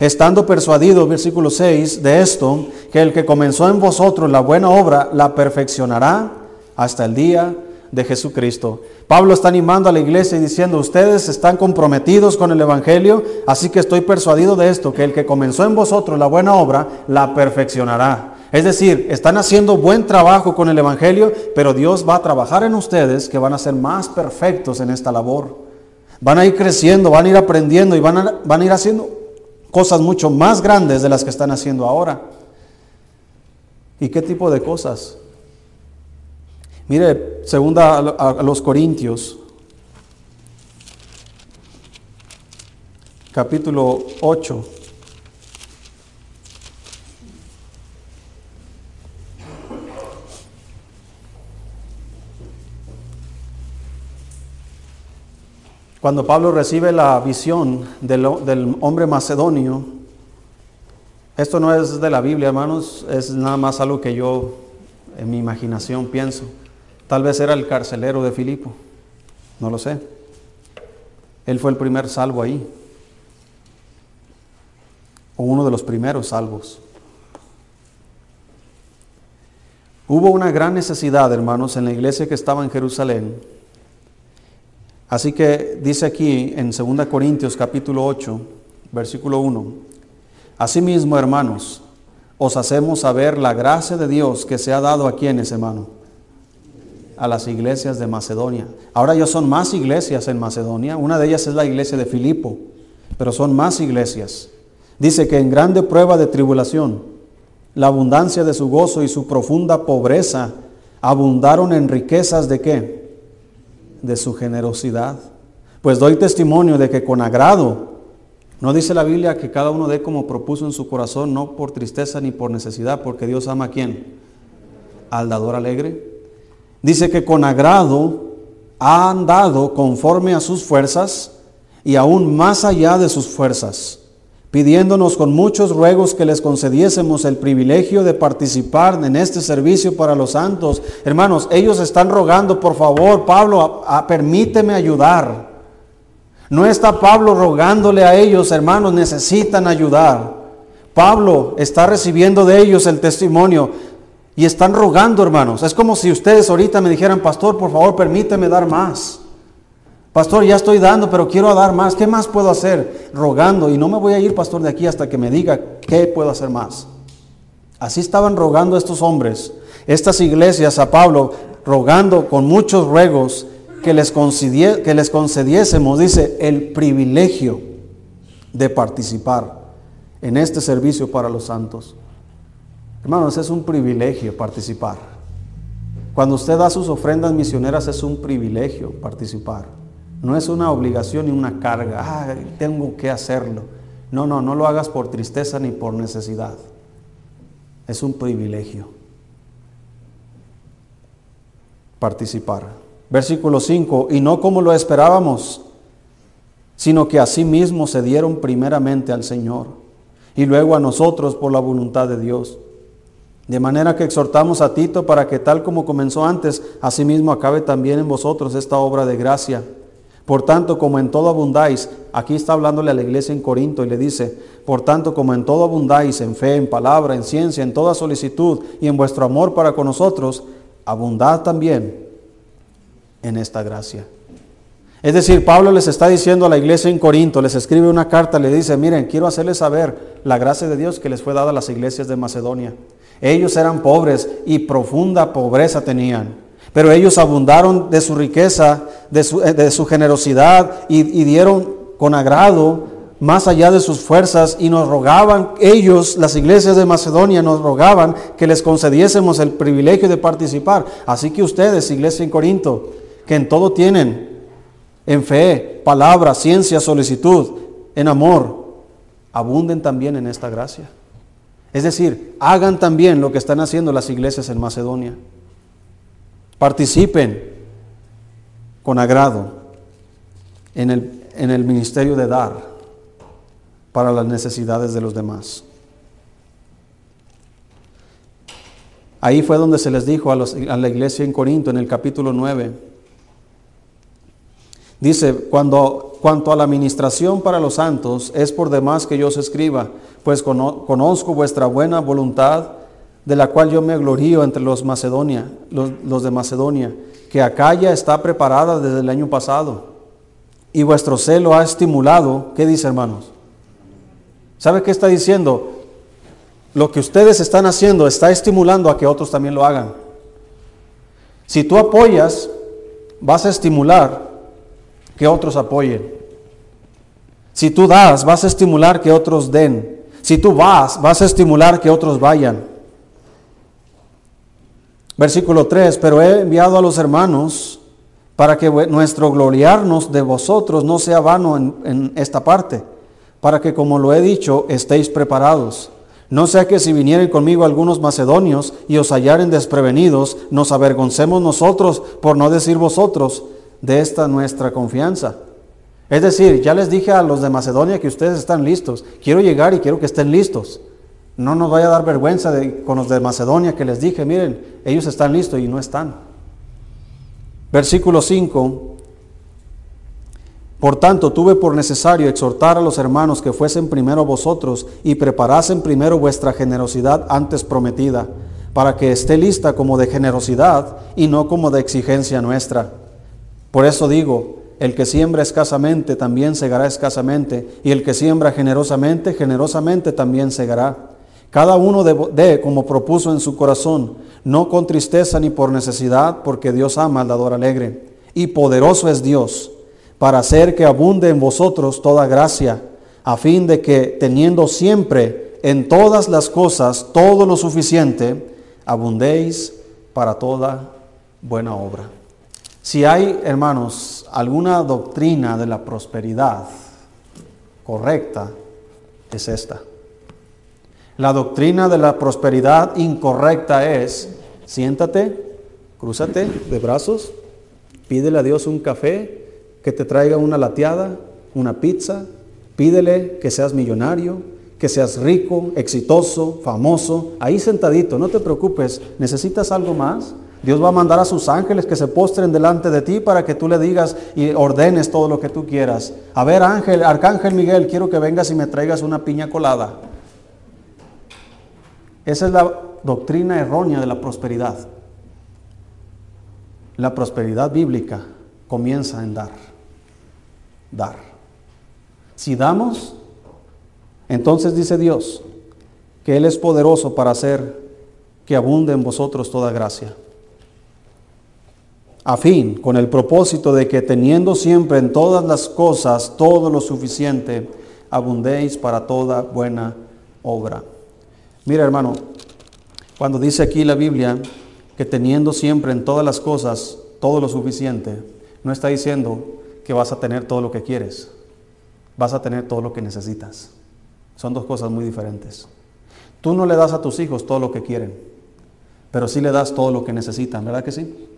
estando persuadido, versículo 6, de esto, que el que comenzó en vosotros la buena obra, la perfeccionará hasta el día de Jesucristo. Pablo está animando a la iglesia y diciendo, ustedes están comprometidos con el Evangelio, así que estoy persuadido de esto, que el que comenzó en vosotros la buena obra, la perfeccionará. Es decir, están haciendo buen trabajo con el Evangelio, pero Dios va a trabajar en ustedes que van a ser más perfectos en esta labor. Van a ir creciendo, van a ir aprendiendo y van a, van a ir haciendo cosas mucho más grandes de las que están haciendo ahora. ¿Y qué tipo de cosas? Mire, segunda a los Corintios, capítulo 8. Cuando Pablo recibe la visión del, del, hombre macedonio, esto no es de la Biblia, hermanos, es nada más algo que yo en mi imaginación pienso. Tal vez era el carcelero de Filipo, no lo sé. Él fue el primer salvo ahí, o uno de los primeros salvos. Hubo una gran necesidad, hermanos, en la iglesia que estaba en Jerusalén. Así que dice aquí en 2 Corintios capítulo 8, versículo 1, Asimismo, hermanos, os hacemos saber la gracia de Dios que se ha dado a quienes, hermano a las iglesias de Macedonia. Ahora ya son más iglesias en Macedonia. Una de ellas es la iglesia de Filipo, pero son más iglesias. Dice que en grande prueba de tribulación, la abundancia de su gozo y su profunda pobreza abundaron en riquezas de qué? De su generosidad. Pues doy testimonio de que con agrado, no dice la Biblia que cada uno dé como propuso en su corazón, no por tristeza ni por necesidad, porque Dios ama a quién? Al dador alegre. Dice que con agrado han dado conforme a sus fuerzas y aún más allá de sus fuerzas pidiéndonos con muchos ruegos que les concediésemos el privilegio de participar en este servicio para los santos. Hermanos, ellos están rogando, por favor, Pablo, permíteme ayudar. No está Pablo rogándole a ellos, hermanos, necesitan ayudar. Pablo está recibiendo de ellos el testimonio y están rogando, hermanos. Es como si ustedes ahorita me dijeran, pastor, por favor, permíteme dar más. Pastor, ya estoy dando, pero quiero dar más. ¿Qué más puedo hacer? Rogando. Y no me voy a ir, pastor, de aquí hasta que me diga qué puedo hacer más. Así estaban rogando estos hombres, estas iglesias a Pablo, rogando con muchos ruegos que les, que les concediésemos, dice, el privilegio de participar en este servicio para los santos. Hermanos, es un privilegio participar. Cuando usted da sus ofrendas misioneras es un privilegio participar. No es una obligación ni una carga. Ah, tengo que hacerlo. No, no, no lo hagas por tristeza ni por necesidad. Es un privilegio participar. Versículo 5, y no como lo esperábamos, sino que mismo se dieron primeramente al Señor y luego a nosotros por la voluntad de Dios. De manera que exhortamos a Tito para que tal como comenzó antes, asimismo acabe también en vosotros esta obra de gracia por tanto, como en todo abundáis, aquí está hablándole a la iglesia en Corinto y le dice, por tanto, como en todo abundáis, en fe, en palabra, en ciencia, en toda solicitud y en vuestro amor para con nosotros, abundad también en esta gracia. Es decir, Pablo les está diciendo a la iglesia en Corinto, les escribe una carta, le dice, miren, quiero hacerles saber la gracia de Dios que les fue dada a las iglesias de Macedonia. Ellos eran pobres y profunda pobreza tenían. Pero ellos abundaron de su riqueza, de su, eh, generosidad y, y dieron con agrado más allá de sus fuerzas y nos rogaban, ellos, las iglesias de Macedonia, nos rogaban que les concediésemos el privilegio de participar. Así que ustedes, iglesia en Corinto, que en todo tienen, en fe, palabra, ciencia, solicitud, en amor, abunden también en esta gracia. Es decir, hagan también lo que están haciendo las iglesias en Macedonia. Participen con agrado en el, en el ministerio de dar para las necesidades de los demás. Ahí fue donde se les dijo a, la iglesia en Corinto, en el capítulo 9. Dice, cuando, cuanto a la administración para los santos, es por demás que yo os escriba, pues conozco vuestra buena voluntad de la cual yo me glorío entre los, Macedonia, los, de Macedonia, que acá ya está preparada desde el año pasado. Y vuestro celo ha estimulado, ¿qué dice hermanos? ¿Sabe qué está diciendo? Lo que ustedes están haciendo está estimulando a que otros también lo hagan. Si tú apoyas, vas a estimular que otros apoyen. Si tú das, vas a estimular que otros den. Si tú vas, vas a estimular que otros vayan. Versículo 3, pero he enviado a los hermanos para que nuestro gloriarnos de vosotros no sea vano en, esta parte, para que como lo he dicho, estéis preparados. No sea que si vinieren conmigo algunos macedonios y os hallaren desprevenidos, nos avergoncemos nosotros, por no decir vosotros, de esta nuestra confianza. Es decir, ya les dije a los de Macedonia que ustedes están listos. Quiero llegar y quiero que estén listos. No nos vaya a dar vergüenza con los de Macedonia que les dije, miren, ellos están listos y no están. Versículo 5. Por tanto, tuve por necesario exhortar a los hermanos que fuesen primero vosotros y preparasen primero vuestra generosidad antes prometida, para que esté lista como de generosidad y no como de exigencia nuestra. Por eso digo, el que siembra escasamente también segará escasamente, y el que siembra generosamente, generosamente también segará. Cada uno dé como propuso en su corazón, no con tristeza ni por necesidad, porque Dios ama al dador alegre. Y poderoso es Dios para hacer que abunde en vosotros toda gracia, a fin de que teniendo siempre en todas las cosas todo lo suficiente, abundéis para toda buena obra. Si hay, hermanos, alguna doctrina de la prosperidad correcta, es esta. La doctrina de la prosperidad incorrecta es, siéntate, crúzate de brazos, pídele a Dios un café, que te traiga una lateada, una pizza, pídele que seas millonario, que seas rico, exitoso, famoso, ahí sentadito, no te preocupes, ¿necesitas algo más? Dios va a mandar a sus ángeles que se postren delante de ti para que tú le digas y ordenes todo lo que tú quieras. A ver, ángel, arcángel Miguel, quiero que vengas y me traigas una piña colada. Esa es la doctrina errónea de la prosperidad. La prosperidad bíblica comienza en dar. Dar. Si damos, entonces dice Dios que Él es poderoso para hacer que abunde en vosotros toda gracia. A fin, con el propósito de que teniendo siempre en todas las cosas todo lo suficiente, abundéis para toda buena obra. Mira hermano, cuando dice aquí la Biblia que teniendo siempre en todas las cosas todo lo suficiente, no está diciendo que vas a tener todo lo que quieres, vas a tener todo lo que necesitas. Son dos cosas muy diferentes. Tú no le das a tus hijos todo lo que quieren, pero sí le das todo lo que necesitan, ¿verdad que sí?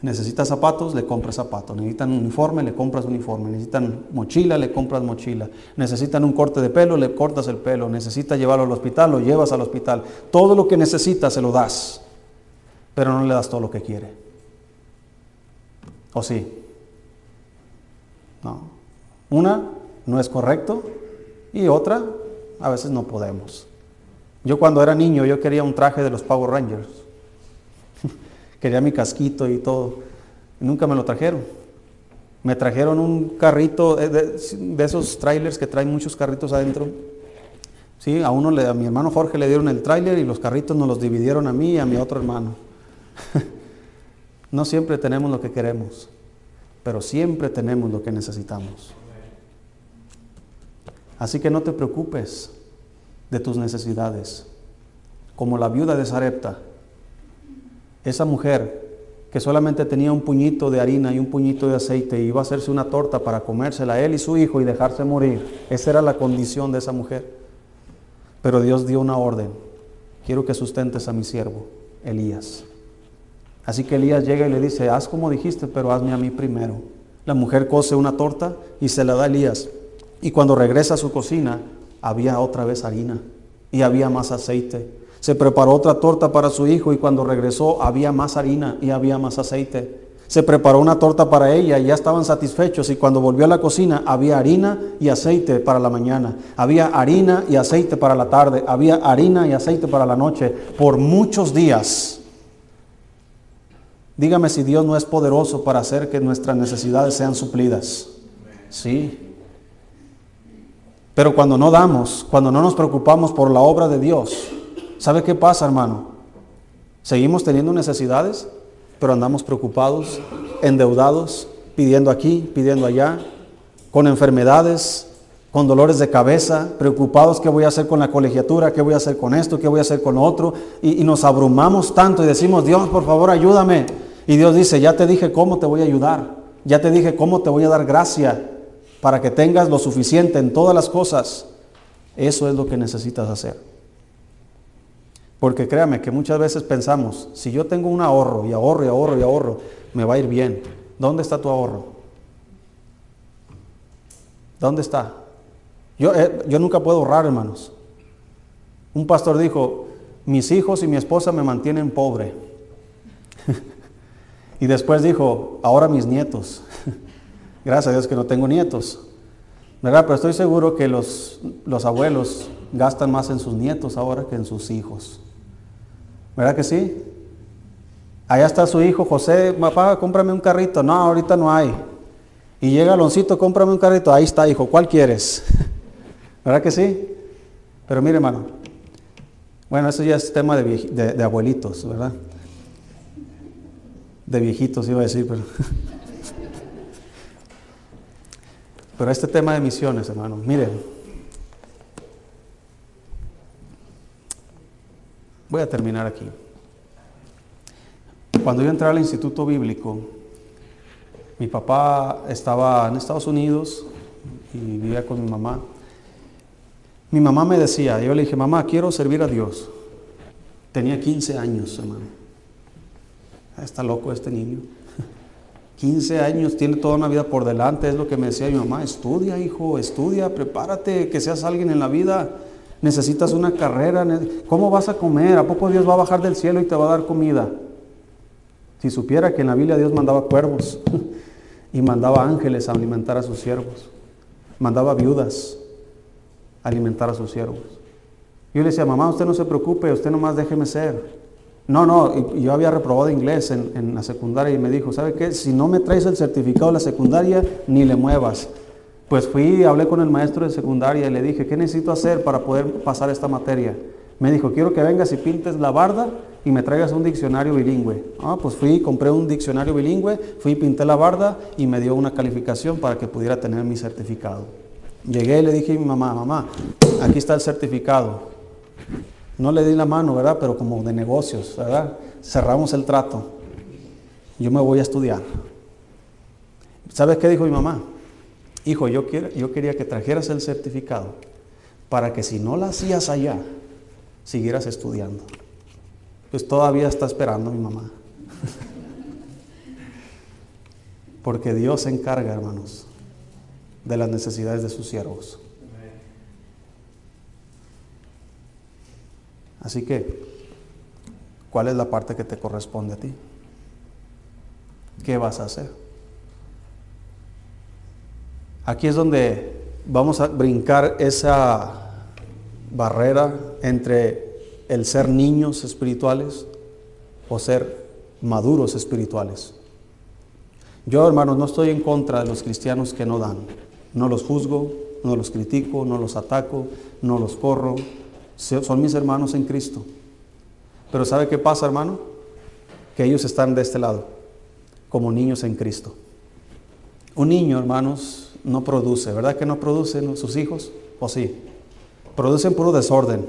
Necesitas zapatos, le compras zapatos. Necesitan un uniforme, le compras uniforme. Necesitan mochila, le compras mochila. Necesitan un corte de pelo, le cortas el pelo. Necesitas llevarlo al hospital, lo llevas al hospital. Todo lo que necesitas se lo das, pero no le das todo lo que quiere. ¿O sí? No. Una, no es correcto. Y otra, a veces no podemos. Yo cuando era niño, yo quería un traje de los Power Rangers. Quería mi casquito y todo. nunca me lo trajeron. Me trajeron un carrito de, esos trailers que traen muchos carritos adentro. Sí, a uno, a mi hermano Jorge le dieron el trailer y los carritos nos los dividieron a mí y a mi otro hermano. no siempre tenemos lo que queremos, pero siempre tenemos lo que necesitamos. Así que no te preocupes de tus necesidades. Como la viuda de Sarepta, esa mujer que solamente tenía un puñito de harina y un puñito de aceite iba a hacerse una torta para comérsela él y su hijo y dejarse morir. Esa era la condición de esa mujer. Pero Dios dio una orden. Quiero que sustentes a mi siervo, Elías. Así que Elías llega y le dice, haz como dijiste, pero hazme a mí primero. La mujer cose una torta y se la da a Elías. Y cuando regresa a su cocina, había otra vez harina y había más aceite se preparó otra torta para su hijo y cuando regresó había más harina y había más aceite. Se preparó una torta para ella y ya estaban satisfechos y cuando volvió a la cocina había harina y aceite para la mañana, había harina y aceite para la tarde, había harina y aceite para la noche por muchos días. Dígame si Dios no es poderoso para hacer que nuestras necesidades sean suplidas. Sí. Pero cuando no damos, cuando no nos preocupamos por la obra de Dios, ¿Sabe qué pasa, hermano? Seguimos teniendo necesidades, pero andamos preocupados, endeudados, pidiendo aquí, pidiendo allá, con enfermedades, con dolores de cabeza, preocupados qué voy a hacer con la colegiatura, qué voy a hacer con esto, qué voy a hacer con otro, y, y nos abrumamos tanto y decimos, Dios, por favor, ayúdame. Y Dios dice, ya te dije cómo te voy a ayudar, ya te dije cómo te voy a dar gracia para que tengas lo suficiente en todas las cosas. Eso es lo que necesitas hacer. Porque créame que muchas veces pensamos, si yo tengo un ahorro y ahorro y ahorro y ahorro, me va a ir bien. ¿Dónde está tu ahorro? ¿Dónde está? Yo, eh, yo nunca puedo ahorrar, hermanos. Un pastor dijo, mis hijos y mi esposa me mantienen pobre. y después dijo, ahora mis nietos. Gracias a Dios que no tengo nietos. ¿Verdad? Pero estoy seguro que los, los abuelos gastan más en sus nietos ahora que en sus hijos. ¿Verdad que sí? Allá está su hijo José, papá, cómprame un carrito. No, ahorita no hay. Y llega Aloncito, cómprame un carrito. Ahí está, hijo, ¿cuál quieres? ¿Verdad que sí? Pero mire, hermano. Bueno, eso ya es tema de, de abuelitos, ¿verdad? De viejitos iba a decir, pero... Pero este tema de misiones, hermano, miren. Voy a terminar aquí. Cuando yo entré al instituto bíblico, Mi papá estaba en Estados Unidos y vivía con mi mamá. Mi mamá me decía, yo le dije, mamá, quiero servir a Dios. Tenía 15 años, hermano. Ah, está loco este niño. 15 años, tiene toda una vida por delante, es lo que me decía mi mamá. Estudia, hijo, estudia, prepárate, que seas alguien en la vida. Necesitas una carrera. ¿Cómo vas a comer? ¿A poco Dios va a bajar del cielo y te va a dar comida? Si supiera que en la Biblia Dios mandaba cuervos y mandaba ángeles a alimentar a sus siervos, mandaba viudas a alimentar a sus siervos. Yo le decía, mamá, usted no se preocupe, usted nomás déjeme ser. No, no, yo había reprobado inglés en, en, la secundaria y me dijo, ¿sabe qué? Si no me traes el certificado de la secundaria, ni le muevas. Pues fui, hablé con el maestro de secundaria y le dije, ¿qué necesito hacer para poder pasar esta materia? Me dijo, quiero que vengas y pintes la barda y me traigas un diccionario bilingüe. Ah, pues fui, compré un diccionario bilingüe, fui, pinté la barda y me dio una calificación para que pudiera tener mi certificado. Llegué y le dije a mi mamá, mamá, aquí está el certificado. No le di la mano, ¿verdad? Pero como de negocios, ¿verdad? Cerramos el trato. Yo me voy a estudiar. ¿Sabes qué dijo mi mamá? Hijo, yo, quería que trajeras el certificado para que si no lo hacías allá, siguieras estudiando. Pues todavía está esperando mi mamá. Porque Dios se encarga, hermanos, de las necesidades de sus siervos. Así que, ¿cuál es la parte que te corresponde a ti? ¿Qué vas a hacer? Aquí es donde vamos a brincar esa barrera entre el ser niños espirituales o ser maduros espirituales. Yo, hermanos, no estoy en contra de los cristianos que no dan. No los juzgo, no los critico, no los ataco, no los corro. Son mis hermanos en Cristo. Pero ¿sabe qué pasa, hermano? Que ellos están de este lado, como niños en Cristo. Un niño, hermanos, no produce, ¿verdad que no producen sus hijos? ¿O sí? Producen puro desorden,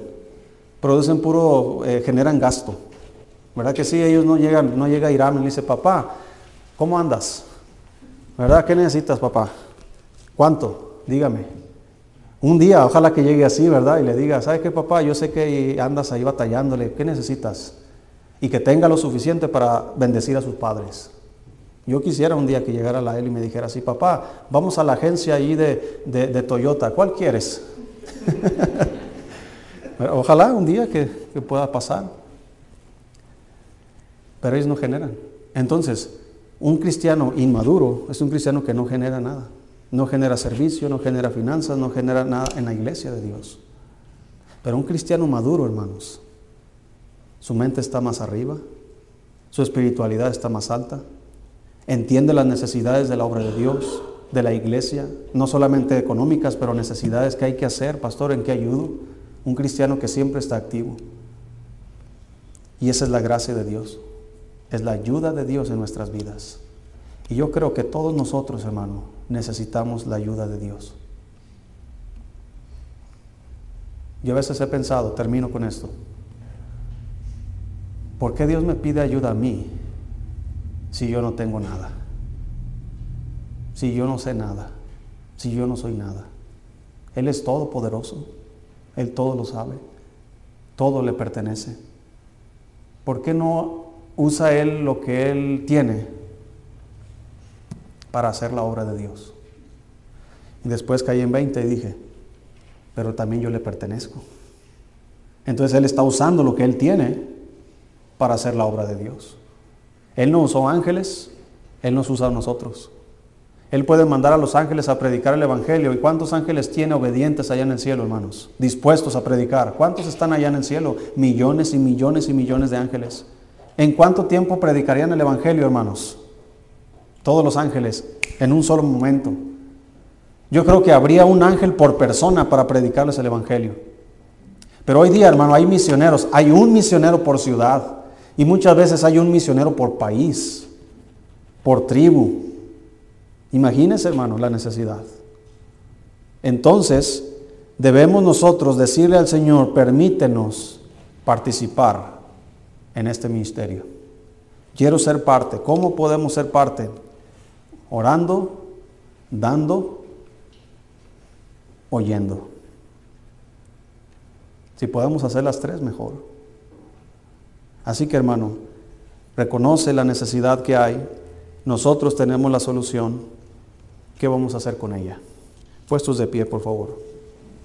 producen puro, eh, generan gasto. ¿Verdad que sí? Ellos no llegan, no llega Irán y le dice, papá, ¿cómo andas? ¿Verdad? ¿Qué necesitas, papá? ¿Cuánto? Dígame. Un día, ojalá que llegue así, ¿verdad? Y le diga, ¿sabes qué, papá? Yo sé que andas ahí batallándole, ¿qué necesitas? Y que tenga lo suficiente para bendecir a sus padres. Yo quisiera un día que llegara la él y me dijera así, papá, vamos a la agencia ahí de, de Toyota, ¿cuál quieres? Ojalá un día que, pueda pasar. Pero ellos no generan. Entonces, un cristiano inmaduro es un cristiano que no genera nada. No genera servicio, no genera finanzas, no genera nada en la iglesia de Dios. Pero un cristiano maduro, hermanos, su mente está más arriba, su espiritualidad está más alta, entiende las necesidades de la obra de Dios, de la iglesia, no solamente económicas, pero necesidades que hay que hacer, pastor, ¿en qué ayudo? Un cristiano que siempre está activo. Y esa es la gracia de Dios. Es la ayuda de Dios en nuestras vidas. Y yo creo que todos nosotros, hermano, necesitamos la ayuda de Dios. Yo a veces he pensado, termino con esto, ¿por qué Dios me pide ayuda a mí si yo no tengo nada? Si yo no sé nada, si yo no soy nada. Él es todopoderoso. Él todo lo sabe, todo le pertenece. ¿Por qué no usa Él lo que Él tiene para hacer la obra de Dios? Y después caí en 20 y dije, pero también yo le pertenezco. Entonces Él está usando lo que Él tiene para hacer la obra de Dios. Él no usó ángeles, Él nos usa a nosotros. Él puede mandar a los ángeles a predicar el Evangelio. ¿Y cuántos ángeles tiene obedientes allá en el cielo, hermanos? Dispuestos a predicar. ¿Cuántos están allá en el cielo? Millones y millones y millones de ángeles. ¿En cuánto tiempo predicarían el Evangelio, hermanos? Todos los ángeles, en un solo momento. Yo creo que habría un ángel por persona para predicarles el Evangelio. Pero hoy día, hermano, hay misioneros. Hay un misionero por ciudad. Y muchas veces hay un misionero por país, por tribu, Imagínense, hermano, la necesidad. Entonces, debemos nosotros decirle al Señor, permítenos participar en este ministerio. Quiero ser parte. ¿Cómo podemos ser parte? orando, dando, oyendo. Si podemos hacer las tres, mejor. Así que hermano, reconoce la necesidad que hay. Nosotros tenemos la solución. ¿Qué vamos a hacer con ella? Puestos de pie, por favor.